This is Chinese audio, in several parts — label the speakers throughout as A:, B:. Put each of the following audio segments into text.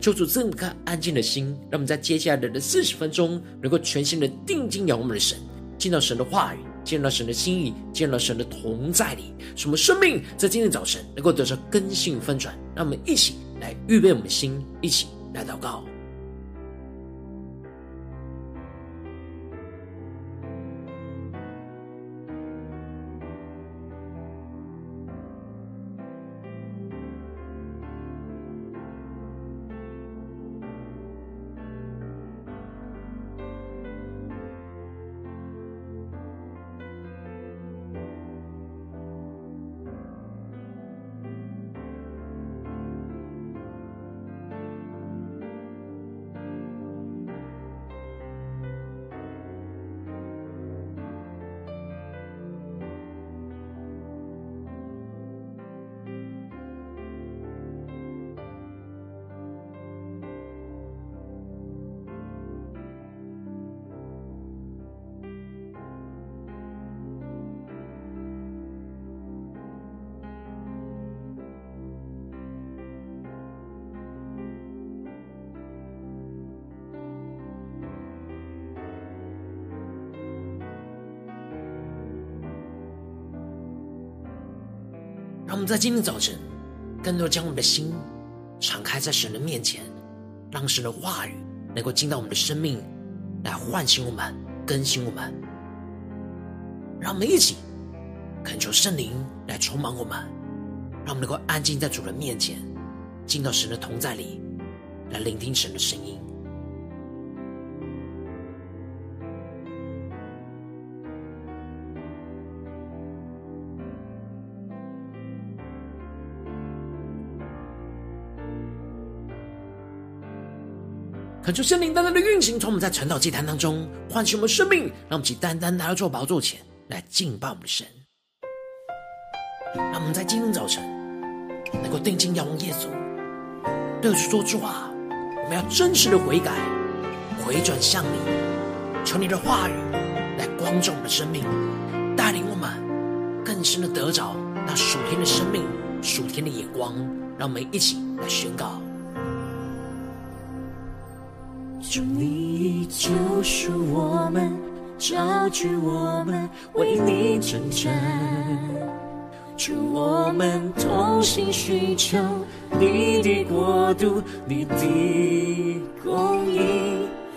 A: 求主赐我们安静的心，让我们在接下来的四十分钟，能够全心的定睛仰望我们的神，见到神的话语，见到神的心意，见到神的同在里，什么生命在今天早晨能够得到更新翻转。让我们一起来预备我们的心，一起来祷告。我们在今天早晨，更多将我们的心敞开在神的面前，让神的话语能够进到我们的生命，来唤醒我们、更新我们。让我们一起恳求圣灵来充满我们，让我们能够安静在主人面前，进到神的同在里，来聆听神的声音。恳求圣灵单单的运行，从我们在晨祷祭坛当中唤起我们生命，让我们起单单来到宝座前来敬拜我们的神。让我们在今天早晨能够定睛仰望耶稣，对主说主啊，我们要真实的悔改，回转向你，求你的话语来光照我们的生命，带领我们更深的得着那属天的生命、属天的眼光。让我们一起来宣告。
B: 主你救赎我们，召聚我们，为你征战。主我们同心寻求你的国度，你的公义，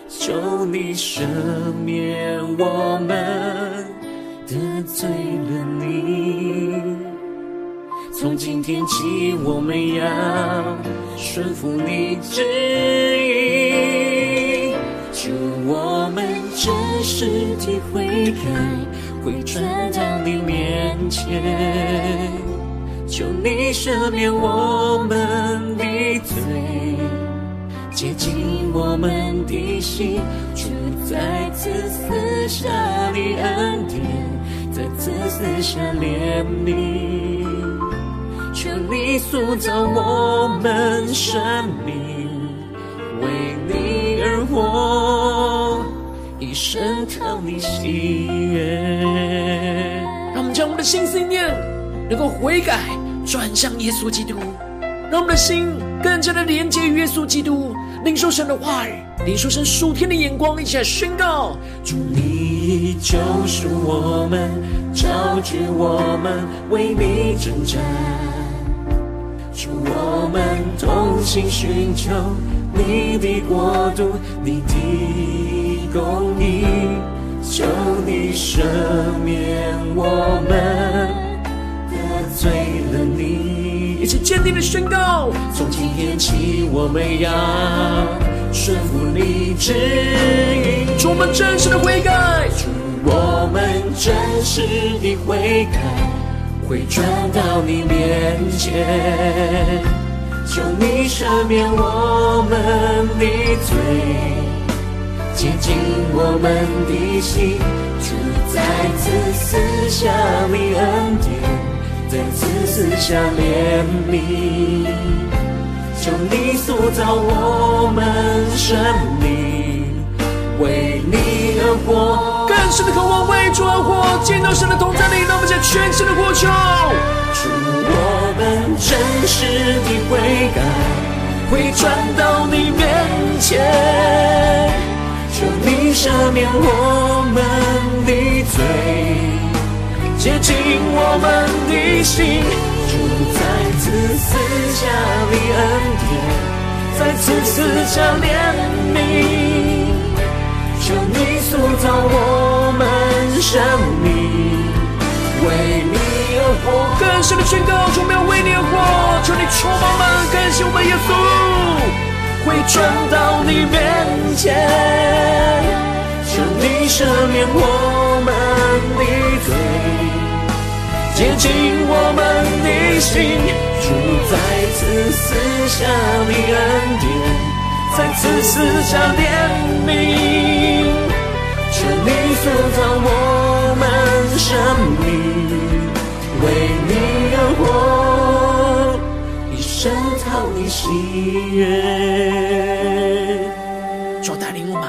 B: 求你赦免我们得罪了你。从今天起，我们要顺服你旨意。我们真实体会开，回转到你面前，求你赦免我们的罪，洁净我们的心，主再次赐下你恩典，再次赐下怜悯，求你塑造我们生命，为你而活。一生讨你喜悦。
A: 让我们将我们的心思念能够悔改，转向耶稣基督，让我们的心更加的连接耶稣基督，领受神的话语，领受神属天的眼光，一起来宣告：
B: 主你救赎我们，召聚我们，为你征战。主我们同心寻求你的国度，你的。公义，求你赦免我们得罪了你。
A: 一起坚定的宣告：
B: 从今天起，我们要顺服你旨意。
A: 主，我们真实的悔改。
B: 主，我们真实的悔改，会转到你面前，求你赦免我们的罪，洁净我们的心，主再次赐下你恩典，再次赐下怜悯，求你塑造我们生命，为你而活。
A: 更深的渴望为主而活，见到神的同在里，让我们全新的呼求。
B: 主，我们真实的悔改，回转到你面前，求你赦免我们的罪，洁净我们的心。主再次赐下你恩典，再次赐下怜悯。求你塑造我们生命，为你而活。
A: 更深的宣告，主，我们要为你而活。求你充满们，感谢我们耶稣，
B: 会转到你面前。求你赦免我们的罪，洁净我们的心。主再次赐下你恩典。再次赐下怜悯，求你塑造我们生命，为你而活，一生讨你喜悦。
A: 主带领我们，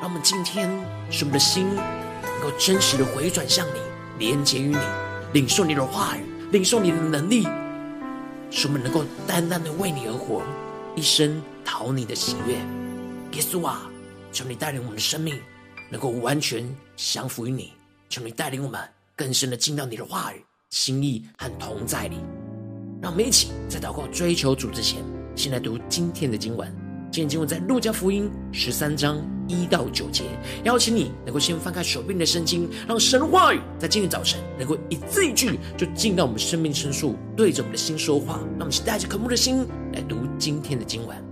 A: 让我们今天使我们的心能够真实的回转向你，连接于你，领受你的话语，领受你的能力，使我们能够单单的为你而活，一生。讨你的喜悦，耶稣啊，求你带领我们的生命能够完全降服于你。求你带领我们更深的进到你的话语、心意和同在里。让我们一起在祷告、追求主之前，先来读今天的经文。今天经文在路加福音十三章一到九节。邀请你能够先翻开手边的圣经，让神的话语在今天早晨能够一字一句就进到我们生命深处，对着我们的心说话。让我们先带着渴慕的心来读今天的经文。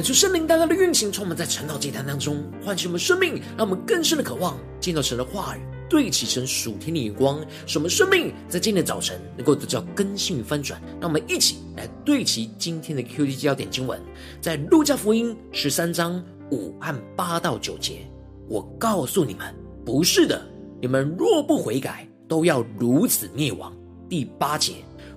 A: 恳求圣灵大大的运行，充满在晨祷祭坛当中，唤醒我们生命，让我们更深的渴望见到神的话语，对齐神属天的眼光，使我们生命在今天的早晨能够得到更新与翻转。让我们一起来对齐今天的 QD 焦点经文，在路加福音十三章五和八到九节。我告诉你们，不是的，你们若不悔改，都要如此灭亡。第八节，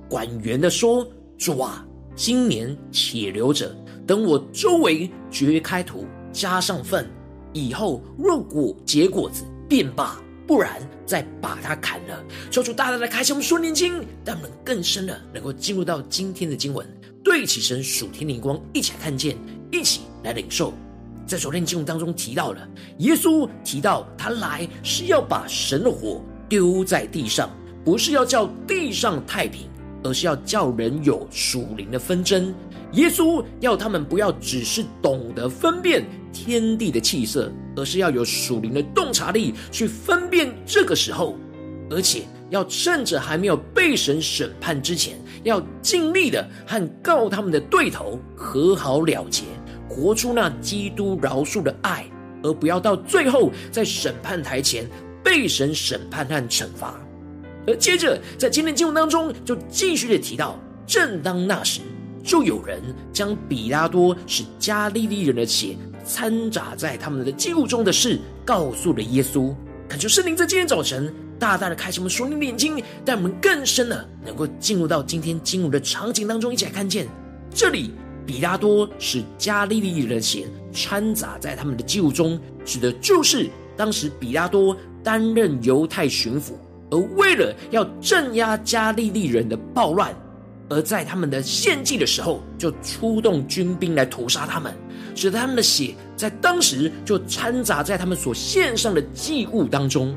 A: 管园的说：“主啊，今年且留着。”等我周围掘开土，加上粪，以后若果结果子便罢，不然再把它砍了。求主大大的开启我们属灵眼睛，让我们更深的能够进入到今天的经文，对齐神属天灵光，一起来看见，一起来领受。在昨天经文当中提到了，耶稣提到他来是要把神的火丢在地上，不是要叫地上太平，而是要叫人有属灵的纷争。耶稣要他们不要只是懂得分辨天地的气色，而是要有属灵的洞察力去分辨这个时候，而且要趁着还没有被神审判之前，要尽力的和告他们的对头和好了结，活出那基督饶恕的爱，而不要到最后在审判台前被神审判和惩罚。而接着在今天经文当中，就继续的提到，正当那时。就有人将比拉多使加利利人的血掺杂在他们的祭物中的事告诉了耶稣。恳求圣灵在今天早晨大大的开启我们属灵的眼睛，带我们更深的能够进入到今天经文的场景当中，一起来看见这里比拉多使加利利人的血掺杂在他们的祭物中，指的就是当时比拉多担任犹太巡抚，而为了要镇压加利利人的暴乱。而在他们的献祭的时候，就出动军兵来屠杀他们，使得他们的血在当时就掺杂在他们所献上的祭物当中。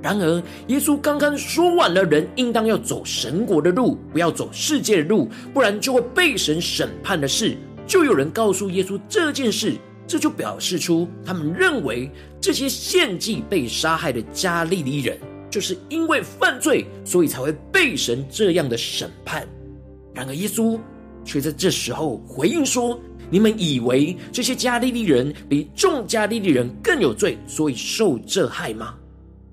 A: 然而，耶稣刚刚说完了，人应当要走神国的路，不要走世界的路，不然就会被神审判的事，就有人告诉耶稣这件事，这就表示出他们认为这些献祭被杀害的加利利人，就是因为犯罪，所以才会被神这样的审判。然而，耶稣却在这时候回应说：“你们以为这些加利利人比众加利利人更有罪，所以受这害吗？”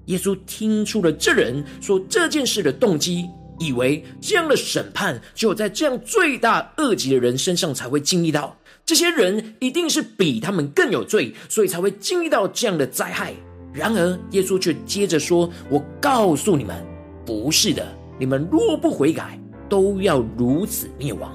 A: 耶稣听出了这人说这件事的动机，以为这样的审判只有在这样罪大恶极的人身上才会经历到。这些人一定是比他们更有罪，所以才会经历到这样的灾害。然而，耶稣却接着说：“我告诉你们，不是的。你们若不悔改。”都要如此灭亡。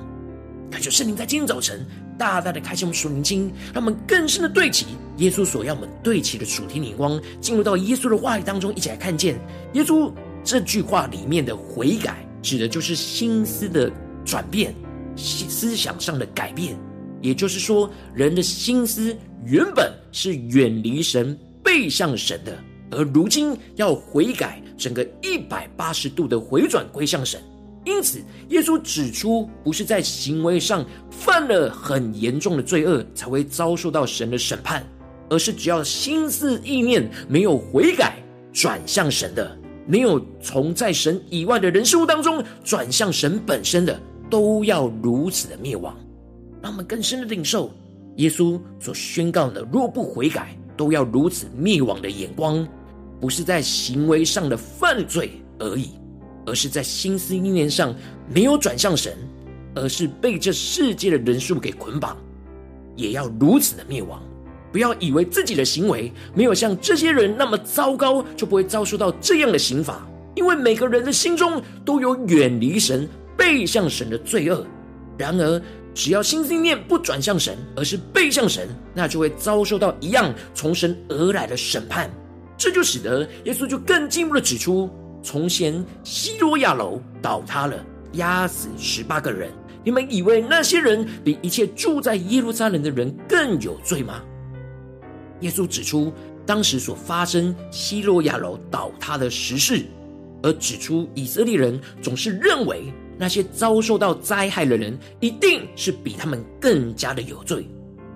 A: 感谢圣灵在今天早晨大大的开启我们属灵经，让我们更深的对齐耶稣所要我们对齐的属天灵光，进入到耶稣的话语当中，一起来看见耶稣这句话里面的悔改，指的就是心思的转变，思想上的改变。也就是说，人的心思原本是远离神、背向神的，而如今要悔改，整个一百八十度的回转归向神。因此，耶稣指出，不是在行为上犯了很严重的罪恶才会遭受到神的审判，而是只要心思意念没有悔改、转向神的，没有从在神以外的人事物当中转向神本身的，都要如此的灭亡。让我们更深的领受耶稣所宣告的：若不悔改，都要如此灭亡的眼光，不是在行为上的犯罪而已。而是在心思意念上没有转向神，而是被这世界的人数给捆绑，也要如此的灭亡。不要以为自己的行为没有像这些人那么糟糕，就不会遭受到这样的刑罚。因为每个人的心中都有远离神、背向神的罪恶。然而，只要心思念不转向神，而是背向神，那就会遭受到一样从神而来的审判。这就使得耶稣就更进一步的指出。从前西罗亚楼倒塌了，压死十八个人。你们以为那些人比一切住在耶路撒冷的人更有罪吗？耶稣指出当时所发生西罗亚楼倒塌的实事，而指出以色列人总是认为那些遭受到灾害的人一定是比他们更加的有罪。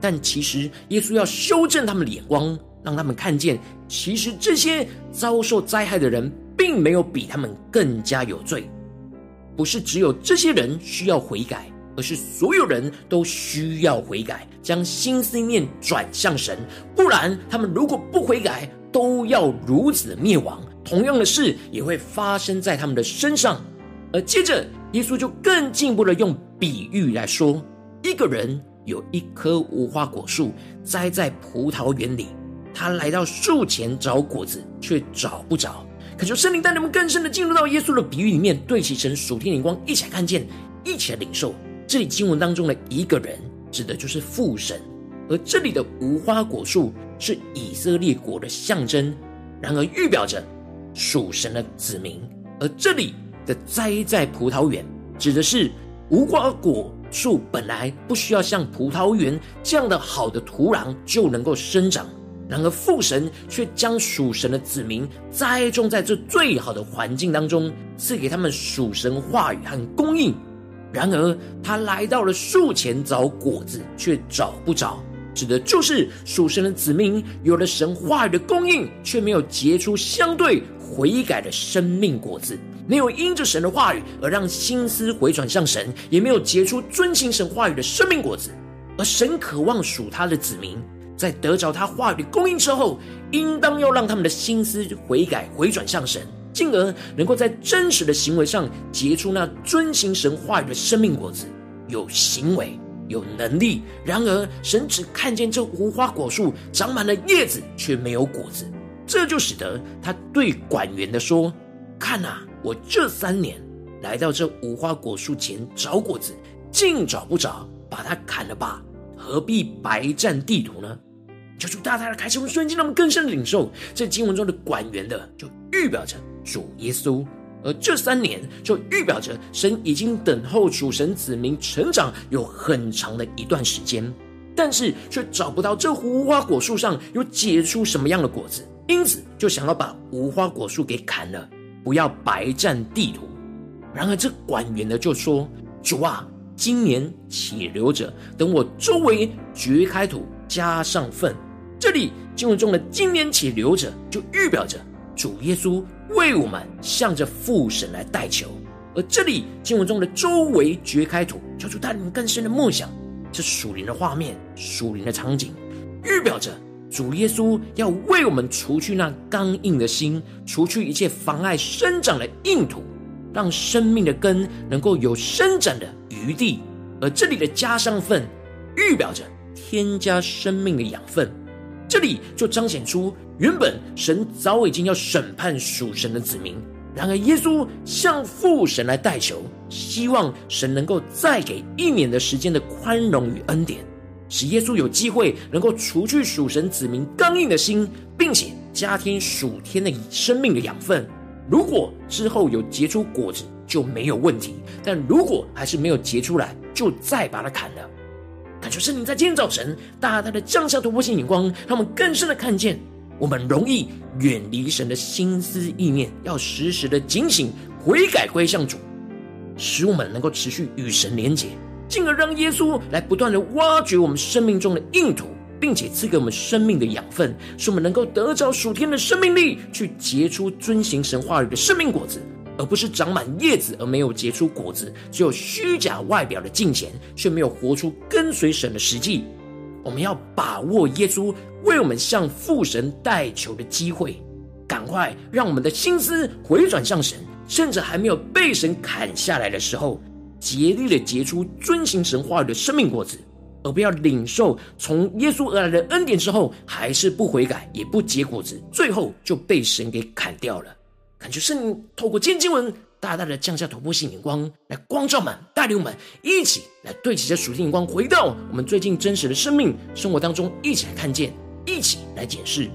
A: 但其实耶稣要修正他们的眼光，让他们看见，其实这些遭受灾害的人。并没有比他们更加有罪，不是只有这些人需要悔改，而是所有人都需要悔改，将心思念转向神。不然，他们如果不悔改，都要如此灭亡。同样的事也会发生在他们的身上。而接着，耶稣就更进一步的用比喻来说：一个人有一棵无花果树栽在葡萄园里，他来到树前找果子，却找不着。可求圣灵带领我们更深的进入到耶稣的比喻里面，对齐神属天灵光，一起来看见，一起来领受。这里经文当中的一个人，指的就是父神，而这里的无花果树是以色列国的象征，然而预表着属神的子民。而这里的栽在葡萄园，指的是无花果树本来不需要像葡萄园这样的好的土壤就能够生长。然而父神却将属神的子民栽种在这最好的环境当中，赐给他们属神话语和供应。然而他来到了树前找果子，却找不着，指的就是属神的子民有了神话语的供应，却没有结出相对悔改的生命果子，没有因着神的话语而让心思回转向神，也没有结出遵行神话语的生命果子。而神渴望属他的子民。在得着他话语的供应之后，应当要让他们的心思悔改、回转向神，进而能够在真实的行为上结出那遵行神话语的生命果子，有行为、有能力。然而，神只看见这无花果树长满了叶子，却没有果子，这就使得他对管园的说：“看啊，我这三年来到这无花果树前找果子，竟找不着，把它砍了吧。”何必白占地土呢？求主大大的开启我们瞬间，让我们更深的领受这经文中的管园的，就预表着主耶稣；而这三年就预表着神已经等候主神子民成长有很长的一段时间，但是却找不到这无花果树上有结出什么样的果子，因此就想要把无花果树给砍了，不要白占地土。然而这管园的就说：“主啊。”今年且留着，等我周围掘开土，加上粪。这里经文中的“今年起留着”，就预表着主耶稣为我们向着父神来代求。而这里经文中的“周围掘开土”，求主带领更深的梦想，这属灵的画面、属灵的场景，预表着主耶稣要为我们除去那刚硬的心，除去一切妨碍生长的硬土。让生命的根能够有伸展的余地，而这里的加上粪，预表着添加生命的养分。这里就彰显出原本神早已经要审判属神的子民，然而耶稣向父神来代求，希望神能够再给一年的时间的宽容与恩典，使耶稣有机会能够除去属神子民刚硬的心，并且加添属天的生命的养分。如果之后有结出果子，就没有问题；但如果还是没有结出来，就再把它砍了。感谢圣灵在今天早晨大大的降下突破性眼光，让我们更深的看见，我们容易远离神的心思意念，要时时的警醒悔改归向主，使我们能够持续与神连结，进而让耶稣来不断的挖掘我们生命中的硬土。并且赐给我们生命的养分，使我们能够得着属天的生命力，去结出遵行神话语的生命果子，而不是长满叶子而没有结出果子，只有虚假外表的敬虔，却没有活出跟随神的实际。我们要把握耶稣为我们向父神代求的机会，赶快让我们的心思回转向神，甚至还没有被神砍下来的时候，竭力的结出遵行神话语的生命果子。而不要领受从耶稣而来的恩典之后，还是不悔改，也不结果子，最后就被神给砍掉了。感觉圣灵透过今经文，大大的降下突破性眼光，来光照们，带领我们一起来对齐这属性眼光，回到我们最近真实的生命生活当中，一起来看见，一起来检视。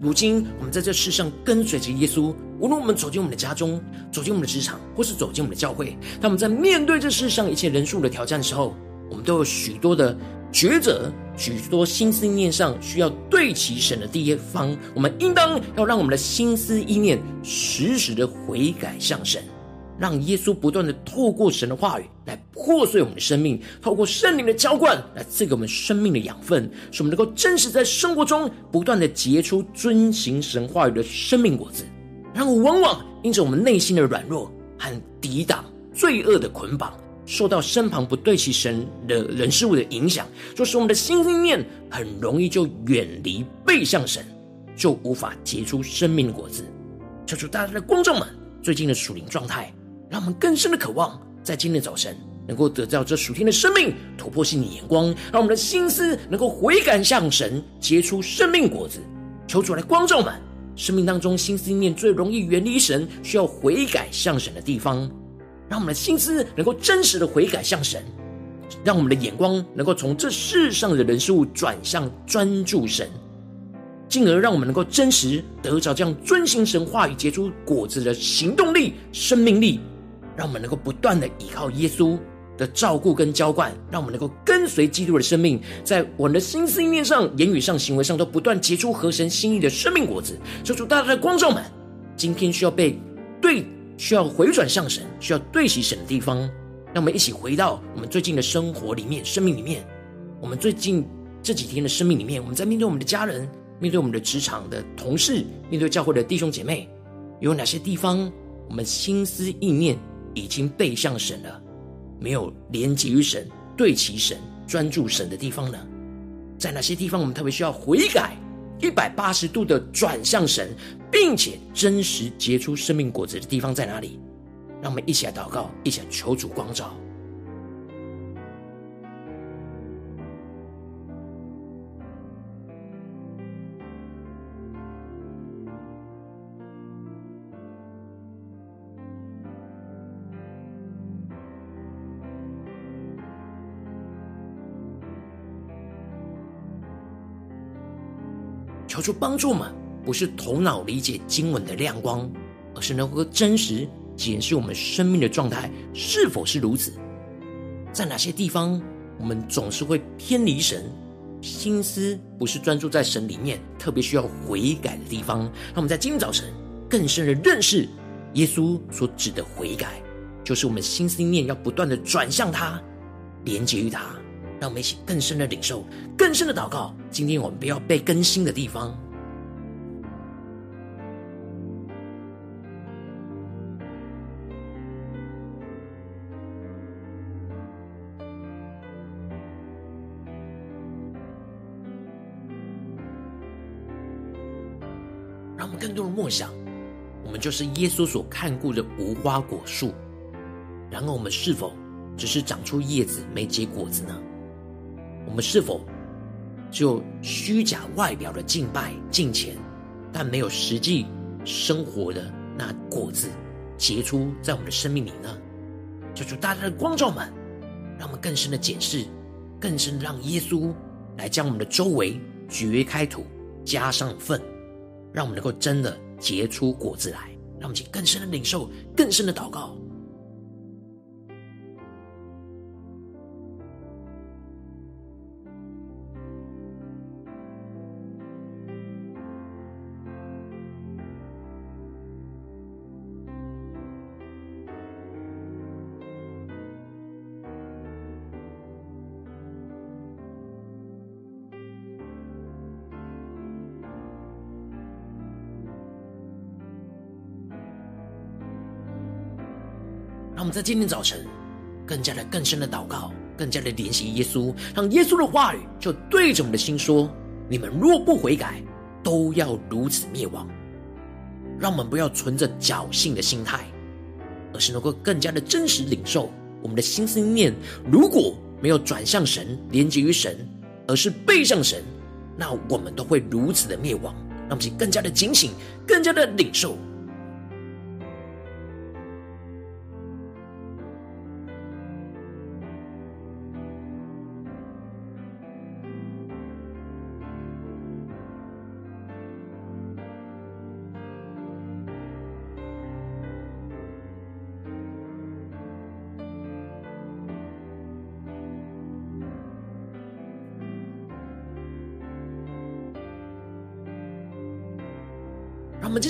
A: 如今我们在这世上跟随着耶稣，无论我们走进我们的家中，走进我们的职场，或是走进我们的教会，当我们在面对这世上一切人数的挑战的时候，我们都有许多的抉择，许多心思意念上需要对齐神的地方。我们应当要让我们的心思意念时时的悔改向神，让耶稣不断的透过神的话语来破碎我们的生命，透过圣灵的浇灌来赐给我们生命的养分，使我们能够真实在生活中不断的结出遵行神话语的生命果子。然后往往因着我们内心的软弱和抵挡罪恶的捆绑。受到身旁不对齐神的人事物的影响，就使我们的心思念很容易就远离背向神，就无法结出生命的果子。求主大家的观众们最近的属灵状态，让我们更深的渴望，在今天早晨能够得到这属天的生命突破性的眼光，让我们的心思能够悔改向神，结出生命果子。求主来观众们，生命当中心思念最容易远离神，需要悔改向神的地方。让我们的心思能够真实的悔改向神，让我们的眼光能够从这世上的人事物转向专注神，进而让我们能够真实得着这样遵行神话语结出果子的行动力、生命力。让我们能够不断的依靠耶稣的照顾跟浇灌，让我们能够跟随基督的生命，在我们的心思意念上、言语上、行为上都不断结出合神心意的生命果子。求主大大的光照们，今天需要被对。需要回转向神，需要对齐神的地方，让我们一起回到我们最近的生活里面、生命里面。我们最近这几天的生命里面，我们在面对我们的家人、面对我们的职场的同事、面对教会的弟兄姐妹，有哪些地方我们心思意念已经背向神了，没有连接于神、对齐神、专注神的地方呢？在哪些地方我们特别需要悔改？一百八十度的转向神，并且真实结出生命果子的地方在哪里？让我们一起来祷告，一起来求主光照。求主帮助我们，不是头脑理解经文的亮光，而是能够真实检视我们生命的状态是否是如此。在哪些地方，我们总是会偏离神，心思不是专注在神里面，特别需要悔改的地方。让我们在今早晨更深的认识耶稣所指的悔改，就是我们心思念要不断的转向他，连接于他。让我们一起更深的领受，更深的祷告。今天我们不要被更新的地方，让我们更多的默想，我们就是耶稣所看顾的无花果树。然而，我们是否只是长出叶子，没结果子呢？我们是否就虚假外表的敬拜敬虔，但没有实际生活的那果子结出在我们的生命里呢？求主大家的光照们，让我们更深的检视，更深的让耶稣来将我们的周围掘开土，加上粪，让我们能够真的结出果子来。让我们请更深的领受，更深的祷告。在今天早晨，更加的、更深的祷告，更加的联系耶稣，让耶稣的话语就对着我们的心说：你们若不悔改，都要如此灭亡。让我们不要存着侥幸的心态，而是能够更加的真实领受我们的心思念。如果没有转向神，连接于神，而是背向神，那我们都会如此的灭亡。让我们更加的警醒，更加的领受。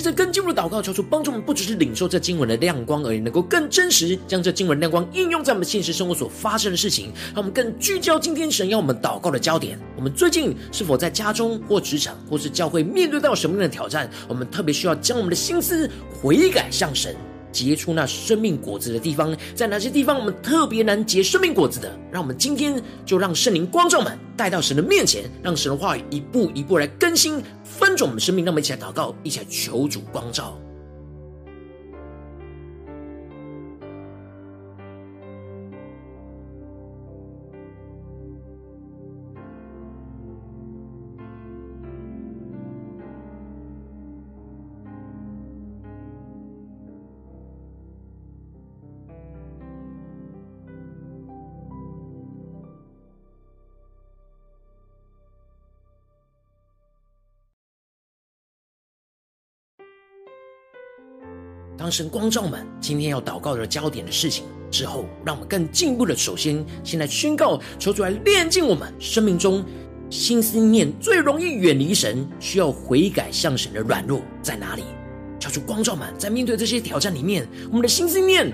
A: 接着更进一步的祷告，求主帮助我们，不只是领受这经文的亮光而已，能够更真实将这经文亮光应用在我们现实生活所发生的事情。让我们更聚焦今天神要我们祷告的焦点。我们最近是否在家中或职场或是教会面对到什么样的挑战？我们特别需要将我们的心思悔改向神，结出那生命果子的地方，在哪些地方我们特别难结生命果子的？让我们今天就让圣灵光照们带到神的面前，让神的话语一步一步来更新翻转我们的生命。让我们一起来祷告，一起来求主光照。当神光照们今天要祷告的焦点的事情之后，让我们更进一步的，首先先来宣告，求主来炼净我们生命中心思念最容易远离神、需要悔改向神的软弱在哪里？求主光照们，在面对这些挑战里面，我们的心思念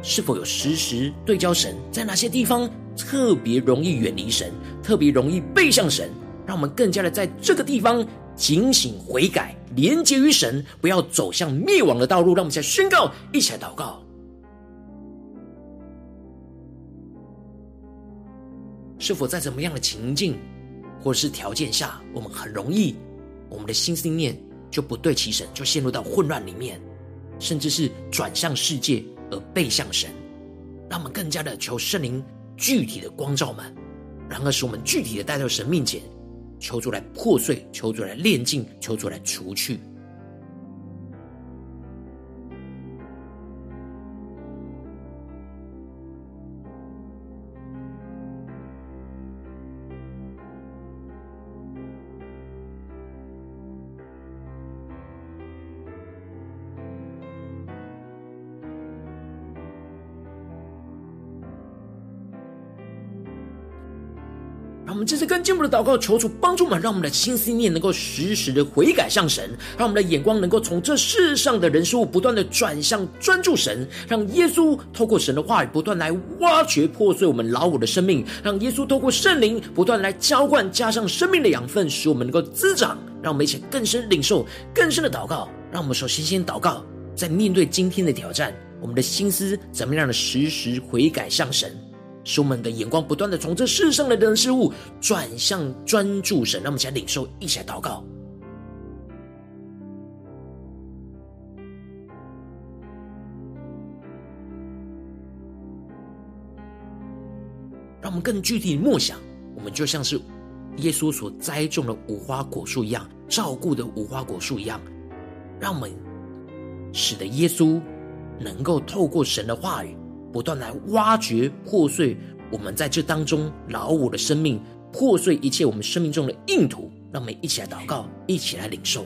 A: 是否有时时对焦神？在哪些地方特别容易远离神，特别容易背向神？让我们更加的在这个地方警醒悔改。连接于神，不要走向灭亡的道路。让我们一起来宣告，一起来祷告。是否在怎么样的情境或者是条件下，我们很容易，我们的心思念就不对齐神，就陷入到混乱里面，甚至是转向世界而背向神？让我们更加的求圣灵具体的光照们，然而使我们具体的带到神面前。求主来破碎，求主来炼净，求主来除去。让我们这次更进一步的祷告，求主帮助我们，让我们的心思念能够时时的悔改向神，让我们的眼光能够从这世上的人事物不断的转向专注神，让耶稣透过神的话语不断来挖掘破碎我们老我的生命，让耶稣透过圣灵不断来浇灌加上生命的养分，使我们能够滋长。让我们一起更深领受更深的祷告。让我们首先先祷告，在面对今天的挑战，我们的心思怎么样的时时悔改向神。使我们的眼光不断的从这世上的人事物转向专注神，让我们一起来领受，一起来祷告，让我们更具体默想，我们就像是耶稣所栽种的无花果树一样，照顾的无花果树一样，让我们使得耶稣能够透过神的话语。不断来挖掘、破碎我们在这当中老我的生命，破碎一切我们生命中的硬土，让我们一起来祷告，一起来领受。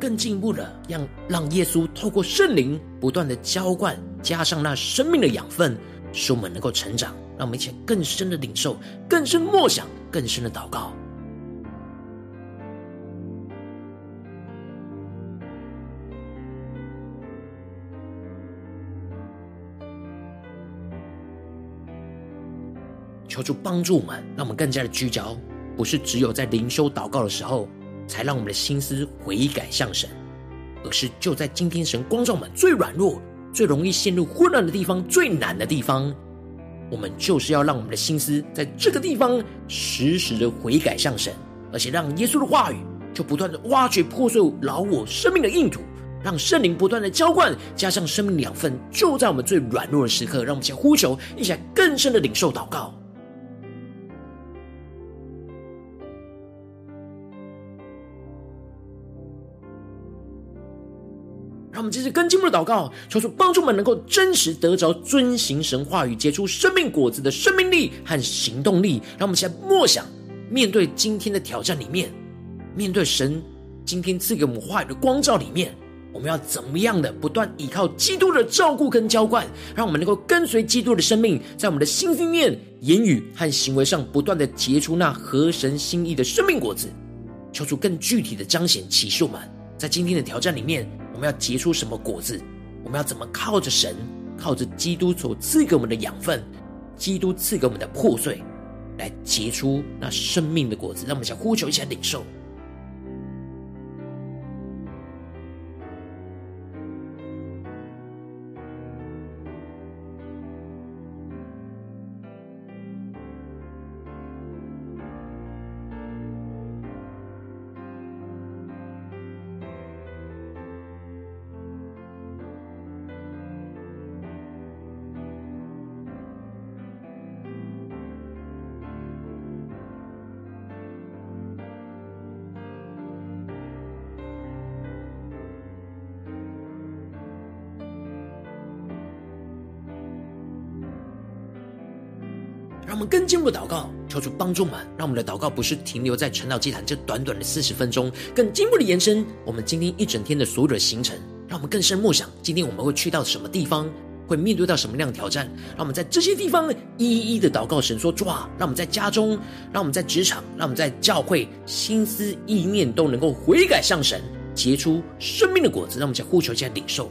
A: 更进一步的，让让耶稣透过圣灵不断的浇灌，加上那生命的养分，使我们能够成长。让我们一起更深的领受，更深默想，更深的祷告。求主帮助我们，让我们更加的聚焦，不是只有在灵修祷告的时候。才让我们的心思悔改向神，而是就在今天神光照我们最软弱、最容易陷入混乱的地方、最难的地方，我们就是要让我们的心思在这个地方时时的悔改向神，而且让耶稣的话语就不断的挖掘破碎老我生命的硬土，让圣灵不断的浇灌，加上生命养分，就在我们最软弱的时刻，让我们先呼求，一起来更深的领受祷告。让我们继续跟进步的祷告，求主帮助我们能够真实得着遵行神话语、结出生命果子的生命力和行动力。让我们现在默想，面对今天的挑战里面，面对神今天赐给我们话语的光照里面，我们要怎么样的不断依靠基督的照顾跟浇灌，让我们能够跟随基督的生命，在我们的心、心念、言语和行为上，不断的结出那合神心意的生命果子。求主更具体的彰显启示我们，在今天的挑战里面，我们要结出什么果子？我们要怎么靠着神，靠着基督所赐给我们的养分，基督赐给我们的破碎，来结出那生命的果子？让我们想呼求一下领受。更进一步祷告，求主帮助我们，让我们的祷告不是停留在晨祷祭坛这短短的四十分钟，更进一步的延伸我们今天一整天的所有的行程，让我们更深默想今天我们会去到什么地方，会面对到什么样的挑战，让我们在这些地方一一一的祷告神说：主啊，让我们在家中，让我们在职场，让我们在教会，心思意念都能够悔改向神，结出生命的果子，让我们在呼求一下领受。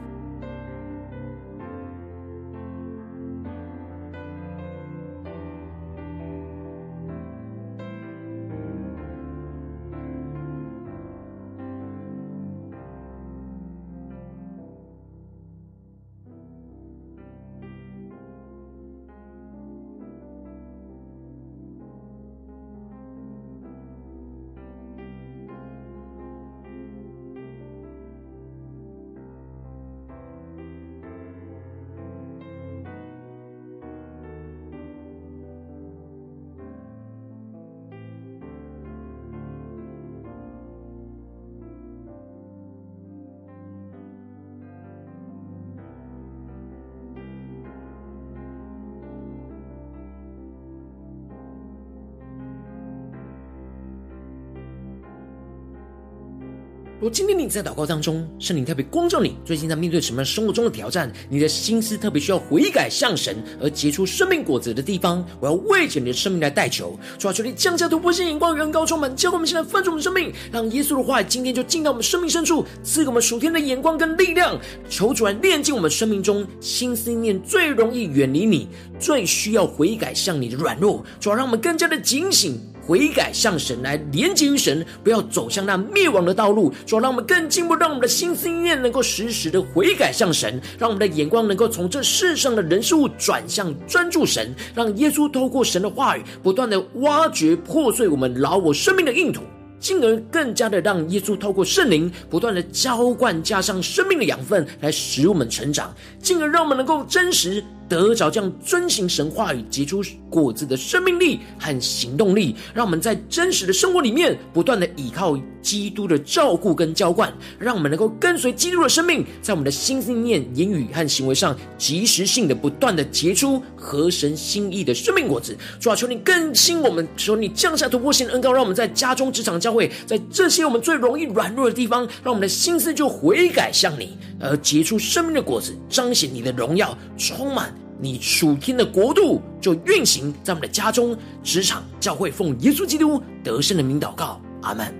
A: 如今天你在祷告当中，圣灵特别光照你，最近在面对什么样生活中的挑战？你的心思特别需要悔改向神而结出生命果子的地方，我要为着你的生命来代求。主啊，求你降下突破性眼光，远高充满，教会我们现在翻转我们生命，让耶稣的话语今天就进到我们生命深处，赐给我们属天的眼光跟力量。求主来炼净我们生命中心思念最容易远离你、最需要悔改向你的软弱。主啊，让我们更加的警醒。悔改向神来连接于神，不要走向那灭亡的道路。主，让我们更进步，让我们的心思意念能够时时的悔改向神，让我们的眼光能够从这世上的人事物转向专注神，让耶稣透过神的话语，不断的挖掘破碎我们老我生命的硬土。进而更加的让耶稣透过圣灵不断的浇灌，加上生命的养分，来使我们成长，进而让我们能够真实得着这样遵行神话语结出果子的生命力和行动力，让我们在真实的生活里面不断的依靠基督的照顾跟浇灌，让我们能够跟随基督的生命，在我们的心思念、言语和行为上，及时性的不断的结出合神心意的生命果子。主啊，求你更新我们，求你降下突破性的恩膏，让我们在家中、职场、教会，在这些我们最容易软弱的地方，让我们的心思就悔改向你，而结出生命的果子，彰显你的荣耀，充满你属天的国度，就运行在我们的家中、职场、教会，奉耶稣基督得胜的名祷告，阿门。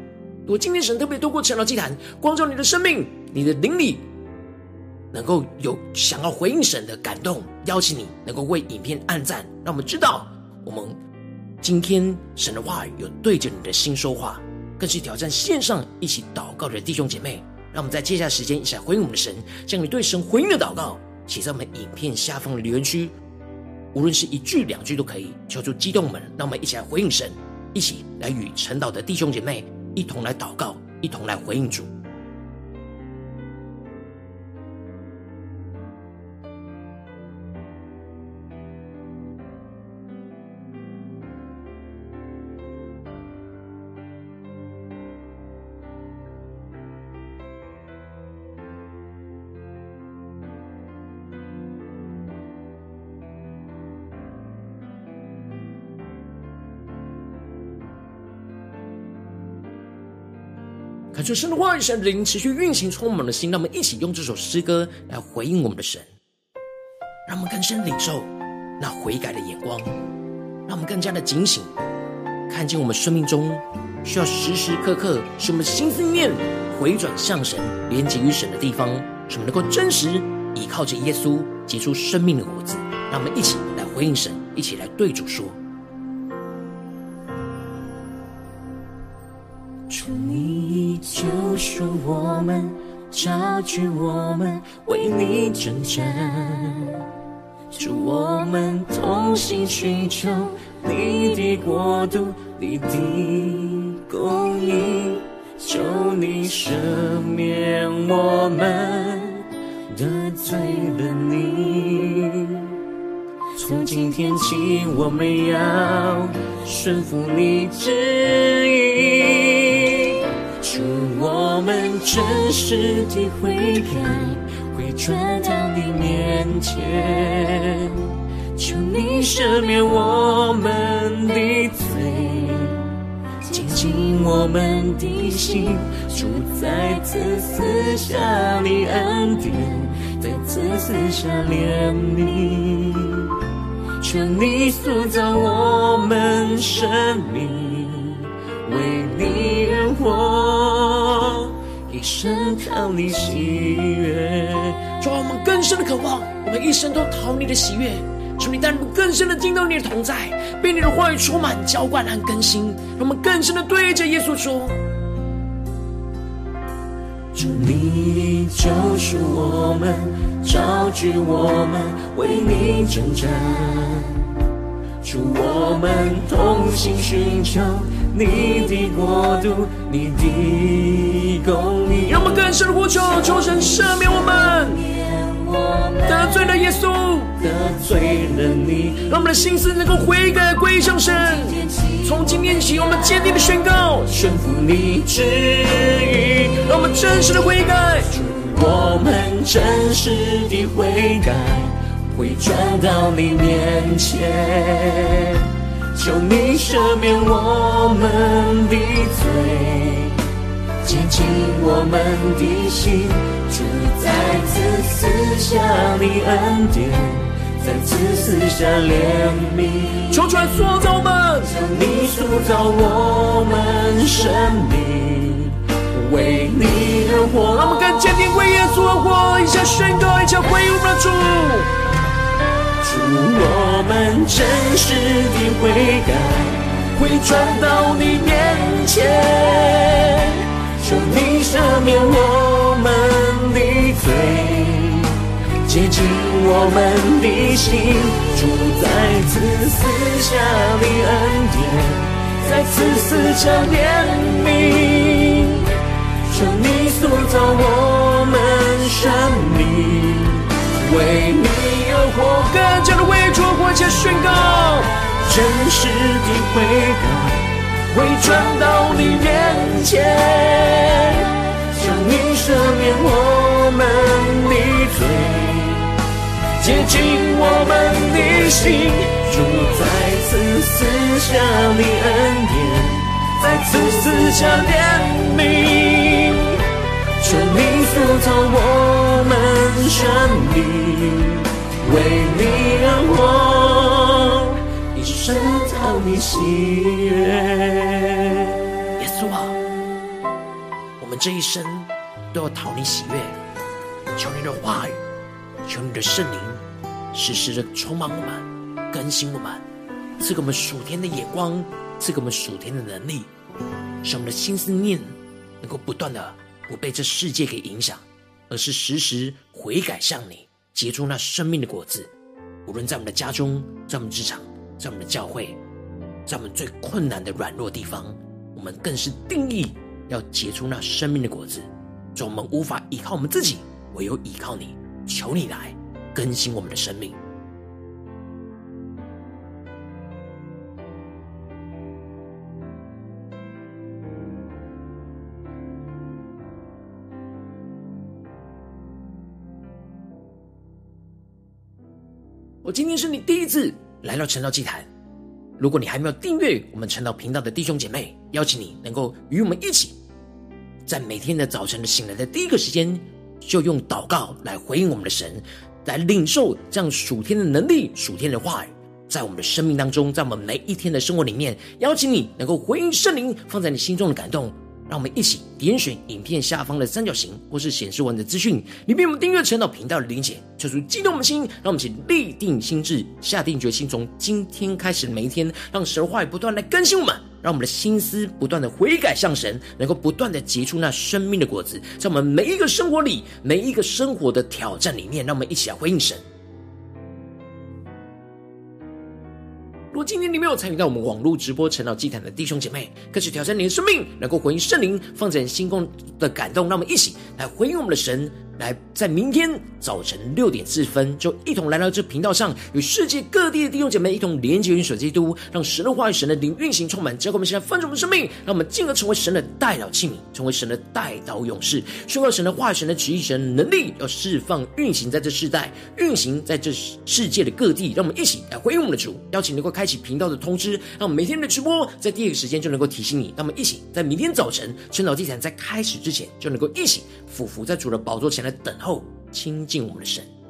A: 如果今天神特别透过晨祷祭坛光照你的生命，你的灵里能够有想要回应神的感动，邀请你能够为影片按赞，让我们知道我们今天神的话语有对着你的心说话，更是挑战线上一起祷告的弟兄姐妹。让我们在接下来时间一起来回应我们的神，将你对神回应的祷告写在我们影片下方的留言区，无论是一句两句都可以，求助激动我们，让我们一起来回应神，一起来与陈岛的弟兄姐妹一同来祷告，一同来回应主。感受神的话语，神灵持续运行，充满我们的心。让我们一起用这首诗歌来回应我们的神，让我们更深领受那悔改的眼光，让我们更加的警醒，看见我们生命中需要时时刻刻使我们心思念回转向神、连接于神的地方，使我们能够真实依靠着耶稣结出生命的果子。让我们一起来回应神，一起来对主
B: 说。赎我们，招聚我们，为你征战。主我们同心寻求你的国度，你的公义，求你赦免我们得罪了你。从今天起，我们要顺服你旨意。我们真实的悔改，回转到你面前，求你赦免我们的罪，洁净我们的心。主，再次赐下你恩典，再次赐下怜悯，求你塑造我们生命，为你而活。一生讨你喜悦，
A: 主啊，我们更深的渴望，我们一生都讨你的喜悦。求你带我们更深的听到你的同在，被你的话语充满浇灌和更新。让我们更深的对着耶稣说：
B: 主，你救赎我们，召聚我们，为你征战。主，我们同心寻求。你的国度，你的公义，
A: 让我们更深的呼求，求神赦免我们，得罪了耶稣，
B: 得罪了你，
A: 让我们的心思能够悔改归向神。从今天起，我们坚定的宣告，
B: 顺服你旨意，
A: 让我们真实的悔改，
B: 我们真实的悔改，会转到你面前。求你赦免我们的罪，洁净我们的心。主再次赐下你恩典，再次赐下怜悯。
A: 求主来塑造我们，
B: 求你塑造我们生命，为你而活。
A: 让我们更坚定为耶稣而活，一下宣告，一起回应我们的主。
B: 我们真实的悔改，会转到你面前，求你赦免我们的罪，洁净我们的心。主再次赐下你恩典，再次赐下怜悯，求你塑造我们生命，为你。
A: 而活更加的为主活，且宣告
B: 真实的悔改，会转到你面前，求你赦免我们的罪，洁净我们的心。主再次赐下你恩典，再次赐下怜悯，求你造我们生命。为你而活，一生讨你喜悦。
A: 耶稣啊，我们这一生都要讨你喜悦，求你的话语，求你的圣灵，时时的充满我们，更新我们，赐给我们属天的眼光，赐给我们属天的能力，使我们的心思念能够不断的不被这世界给影响，而是时时悔改向你，结出那生命的果子。无论在我们的家中，在我们职场，在我们的教会，在我们最困难的软弱地方，我们更是定义要结出那生命的果子。让我们无法依靠我们自己，唯有依靠你。求你来更新我们的生命。今天是你第一次来到晨祷祭坛，如果你还没有订阅我们晨祷频道的弟兄姐妹，邀请你能够与我们一起，在每天的早晨的醒来的第一个时间，就用祷告来回应我们的神，来领受这样属天的能力、属天的话语，在我们的生命当中，在我们每一天的生活里面，邀请你能够回应圣灵放在你心中的感动。让我们一起点选影片下方的三角形，或是显示文的资讯里面，我们订阅晨祷频道的连结，求主激动我们的心，让我们一起立定心志，下定决心，从今天开始的每一天，让神话语不断来更新我们，让我们的心思不断的悔改向神，能够不断的结出那生命的果子，在我们每一个生活里，每一个生活的挑战里面，让我们一起来回应神。今天你没有参与到我们网络直播成祷祭坛的弟兄姐妹，开始挑战你的生命，能够回应圣灵放在你心中的感动，让我们一起来回应我们的神。来，在明天早晨六点四分，就一同来到这频道上，与世界各地的弟兄姐妹一同连接、元首基督，让神的话语、神的灵运行充满，教灌我们现在丰盛的生命，让我们进而成为神的代祷器皿，成为神的代祷勇士，宣告神的话语、神的旨意、神的能力，要释放、运行在这世代，运行在这世界的各地。让我们一起来回应我们的主，邀请能够开启频道的通知，让我们每天的直播在第一个时间就能够提醒你。让我们一起在明天早晨晨祷祭坛在开始之前，就能够一起俯伏在主的宝座前来。等候亲近我们的神。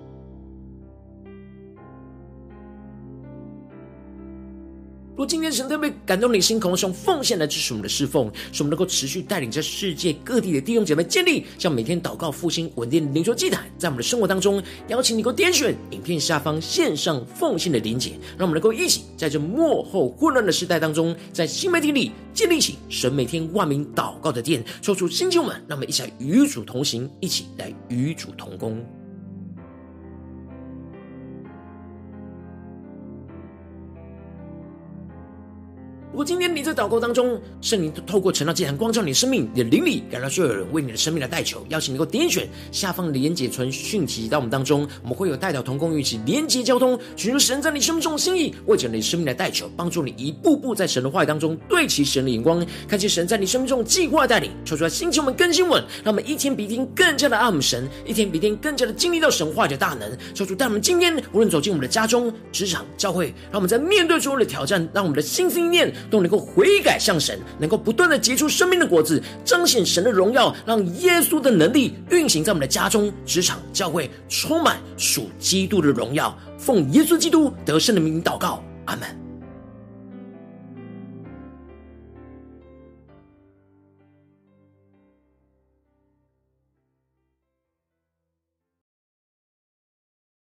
A: 若今天神特别感动你心，渴望用奉献来支持我们的侍奉，使我们能够持续带领在世界各地的弟兄姐妹建立，像每天祷告复兴稳定灵修祭坛，在我们的生活当中，邀请你能够点选影片下方线上奉献的连结，让我们能够一起在这幕后混乱的时代当中，在新媒体里建立起神每天万名祷告的殿，抽出新旧们，让我们一起来与主同行，一起来与主同工。如果今天你在祷告当中，圣灵透过晨祷祭坛光照你的生命，你的灵里感到需要有人为你的生命来代求，邀请你能够点选下方的连结传讯息到我们当中，我们会有代表同工一起连结交通，寻求神在你生命中的心意，为着你生命来代求，帮助你一步步在神的话语当中对齐神的眼光，看见神在你生命中的计划带领，求出来兴起我们更新我们，让我们一天比一天更加的爱我们神，一天比一天更加的经历到神话的大能，求主带我们今天无论走进我们的家中、职场、教会，让我们在面对所有的挑战，让我们的心思意念。都能够悔改向神，能够不断的结出生命的果子，彰显神的荣耀，让耶稣的能力运行在我们的家中、职场、教会，充满属基督的荣耀。奉耶稣基督得胜的名祷告，阿门。